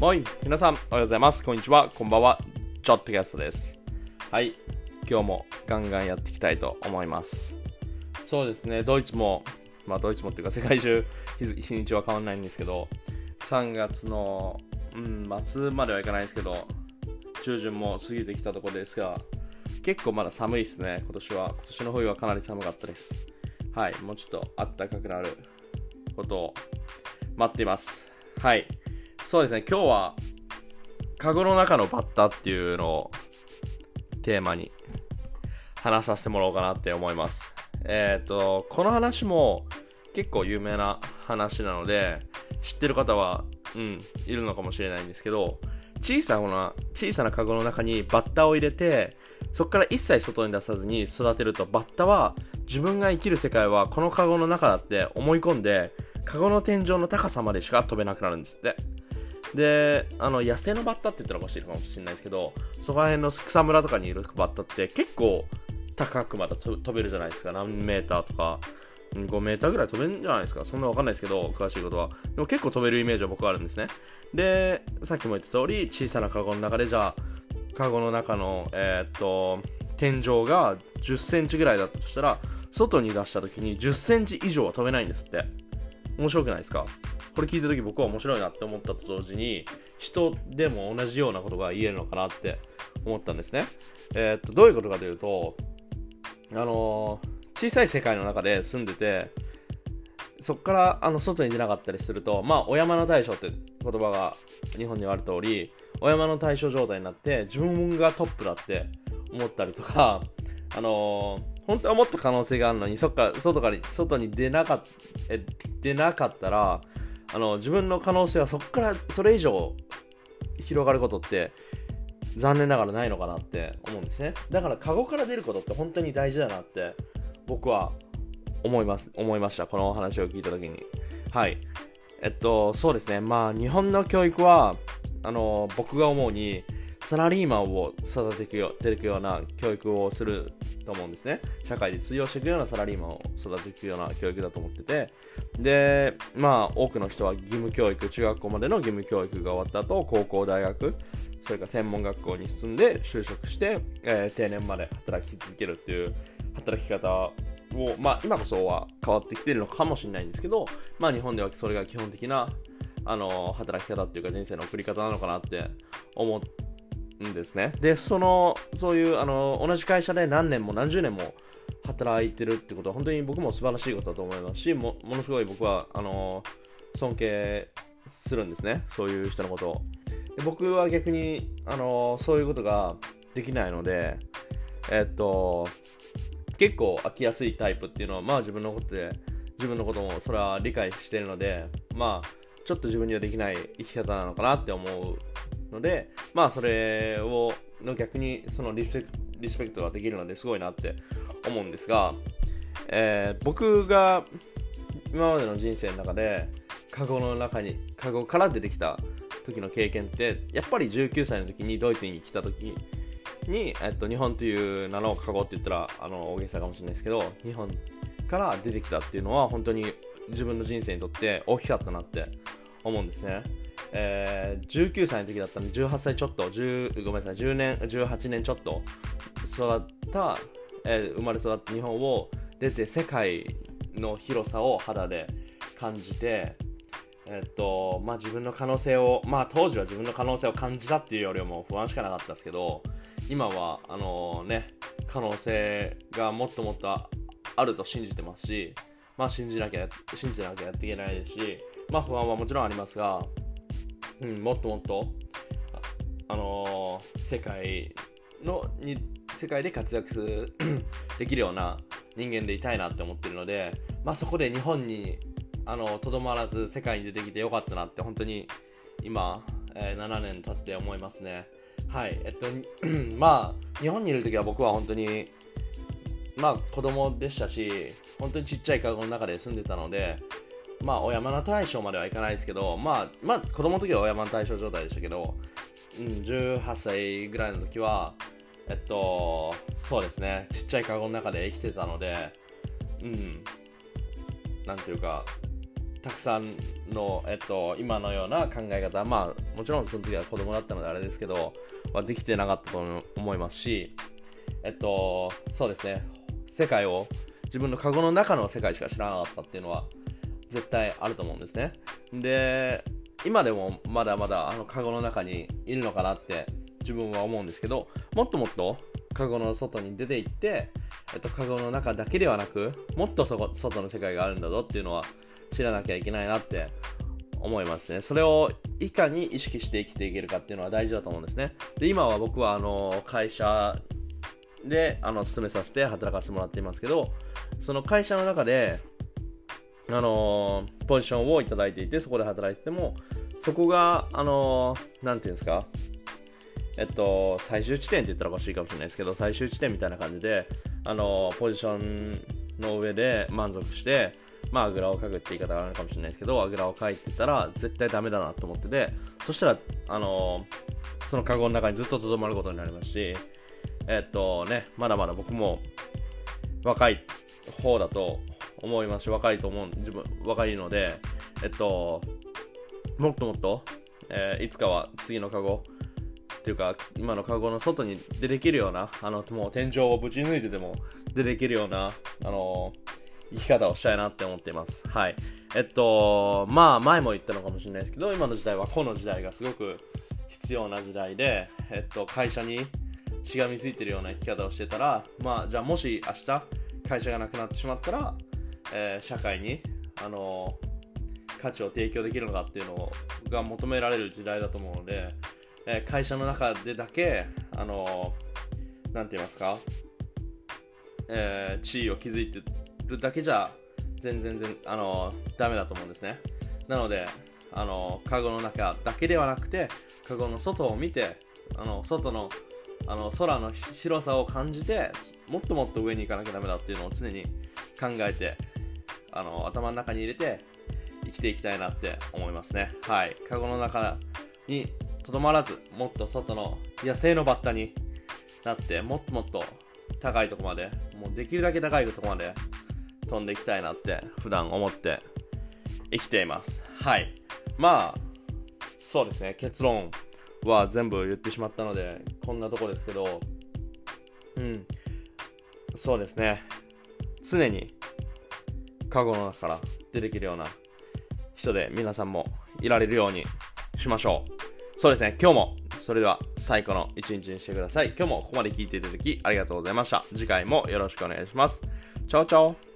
もい、皆さん、おはようございます。こんにちは、こんばんは。ちょっとキャストです。はい、今日もガンガンやっていきたいと思います。そうですね、ドイツも、まあ、ドイツもっていうか、世界中日、日にちは変わらないんですけど、3月の、うん、末まではいかないですけど、中旬も過ぎてきたところですが、結構まだ寒いですね、今年は。今年の冬はかなり寒かったです。はい、もうちょっと暖かくなることを待っています。はい。そうですね、今日は、カゴの中のバッタっていうのをテーマに話させてもらおうかなって思います。えっ、と、この話も結構有名な話なので、知ってる方は、うん、いるのかもしれないんですけど、小さな、小さなカゴの中にバッタを入れて、そこから一切外に出さずに育てると、バッタは自分が生きる世界はこのカゴの中だって思い込んで、カゴの天井の高さまでしか飛べなくなるんですって。で、あの野生のバッタって言ったらもしいかもしれないですけど、そこら辺の草むらとかにいるバッタって結構高くまで飛べるじゃないですか。何メーターとか、5メーターぐらい飛べるんじゃないですか。そんなわかんないですけど、詳しいことは。でも結構飛べるイメージは僕はあるんですね。で、さっきも言った通り、小さなカゴの中で、じゃあ、カゴの中の、えー、っと、天井が10センチぐらいだったとしたら、外に出した時に10センチ以上は飛べないんですって。面白くないですか？これ聞いた時僕は面白いなって思ったと同時に人でも同じようなことが言えるのかなって思ったんですね。えー、っとどういうことかというとあのー、小さい世界の中で住んでてそこからあの外に出なかったりするとまあお山の大将って言葉が日本にはある通りお山の大将状態になって自分がトップだって思ったりとか あのー本当はもっと可能性があるのにそっか外から外に出なかっえ出なかったらあの自分の可能性はそこからそれ以上広がることって残念ながらないのかなって思うんですね。だからカゴから出ることって本当に大事だなって僕は思います思いました。このお話を聞いた時に。はい。えっとそうですね。まあ日本の教育はあの僕が思うにサラリーマンを育てていくような教育をすると思うんですね。社会で通用していくようなサラリーマンを育てていくような教育だと思ってて、で、まあ、多くの人は義務教育、中学校までの義務教育が終わった後、高校、大学、それから専門学校に進んで就職して、えー、定年まで働き続けるっていう働き方を、まあ、今こそは変わってきてるのかもしれないんですけど、まあ、日本ではそれが基本的なあの働き方っていうか人生の送り方なのかなって思ってんですね。で、その、そういう、あの、同じ会社で何年も何十年も働いてるってことは、本当に僕も素晴らしいことだと思いますし、もものすごい僕は、あの、尊敬するんですね。そういう人のことを。で僕は逆に、あの、そういうことができないので、えっと、結構飽きやすいタイプっていうのは、まあ自分のことで、自分のこともそれは理解してるので、まあ、ちょっと自分にはできない生き方なのかなって思うので、まあそれをの逆にそのリスペリスペクトができるのですごいなって思うんですが、えー、僕が今までの人生の中でカゴの中にカゴから出てきた時の経験ってやっぱり19歳の時にドイツに来た時に、えっと、日本という名のカゴって言ったらあの大げさかもしれないですけど日本から出てきたっていうのは本当に自分の人生にとって大きかったなって思うんですね。えー、19歳の時だったんで18歳ちょっと。ごめんなさい。10年18年ちょっと。育った、えー、生まれ育った日本を出て世界の広さを肌で感じてえ、っとまあ自分の可能性をまあ当時は自分の可能性を感じたっていうよりも不安しかなかったですけど今はあのね可能性がもっともっとあると信じてますしまあ信じなきゃ信じなきゃやっていけないですしまあ不安はもちろんありますがうん、もっともっと、あのー、世界のに世界で活躍する できるような人間でいたいなって思ってるので、まあ、そこで日本にとどまらず世界に出てきてよかったなって本当に今、えー、7年経って思いますね。はい、えっと、まあ、日本にいる時は僕は本当に、まあ、子供でしたし、本当にちっちゃいカゴの中で住んでたので、まあ、お山の大将まではいかないですけど、まあ、まあ、子供の時はお山の大将状態でしたけど、うん、18歳ぐらいの時は、えっと、そうですね、ちっちゃいカゴの中で生きてたので、うん、なんていうか、たくさんの、えっと、今のような考え方、まあ、もちろんその時は子供だったのであれですけど、はできてなかったと思いますし、えっと、そうですね、世界を、自分のカゴの中の世界しか知らなかったっていうのは、絶対あると思うんですね。で、今でもまだまだあのカゴの中にいるのかなって自分は思うんですけど、もっともっとカゴの外に出て行って、えっと、カゴの中だけではなく、もっとそこ外の世界があるんだぞっていうのは知らなきゃいけないなって思いますね。それをいかに意識して生きていけるかっていうのは大事だと思うんですね。で、今は僕はあの会社であの勤めさせて働かせてもらっていますけど、その会社の中で、あのポジションをいただいていて、そこで働いてても、そこが、あのなんていうんですか、えっと、最終地点って言ったらおかしいかもしれないですけど、最終地点みたいな感じで、あのポジションの上で満足して、まあ、あぐらをかくって言い方があるかもしれないですけど、あぐらをかいてたら絶対ダメだなと思ってて、そしたら、あのー、そのカゴの中にずっととどまることになりますし、えっとね、まだまだ僕も若い方だと思いますし、若いと思う、自分、若いので、えっと、もっともっと、えー、いつかは次のカゴ、っていうか、今のカゴの外に出てきるような、あの、もう天井をぶち抜いてでも出てきるような、あの生き方をしたいなって思っています。はい。えっと、まあ、前も言ったのかもしれないですけど、今の時代はこの時代がすごく必要な時代で、えっと、会社にしがみついてるような生き方をしてたら、まあ、じゃあもし明日会社がなくなってしまったら、えー、社会に、あの価値を提供できるのかっていうのが求められる時代だと思うので、えー、会社の中でだけ、あのなんて言いますか、え、地位を築いてるだけじゃ全然全あのダメだと思うんですね。なのであのカゴの中だけではなくてカゴの外を見てあの外のあの空の広さを感じてもっともっと上に行かなきゃダメだっていうのを常に考えてあの頭の中に入れて生きていきたいなって思いますね。はい。カゴの中にとどまらずもっと外の野生のバッタになってもっともっと高いとこまでもうできるだけ高いとこまで飛んでいきたいなって普段思って生きています。はい。まあ、そうですね、結論は全部言ってしまったので、こんなとこですけど、うん、そうですね、常にカゴの中から出てきるような人で皆さんもいられるようにしましょう。そうですね、今日もそれでは最高の一日にしてください。今日もここまで聞いていただきありがとうございました。次回もよろしくお願いします。チャオチャオ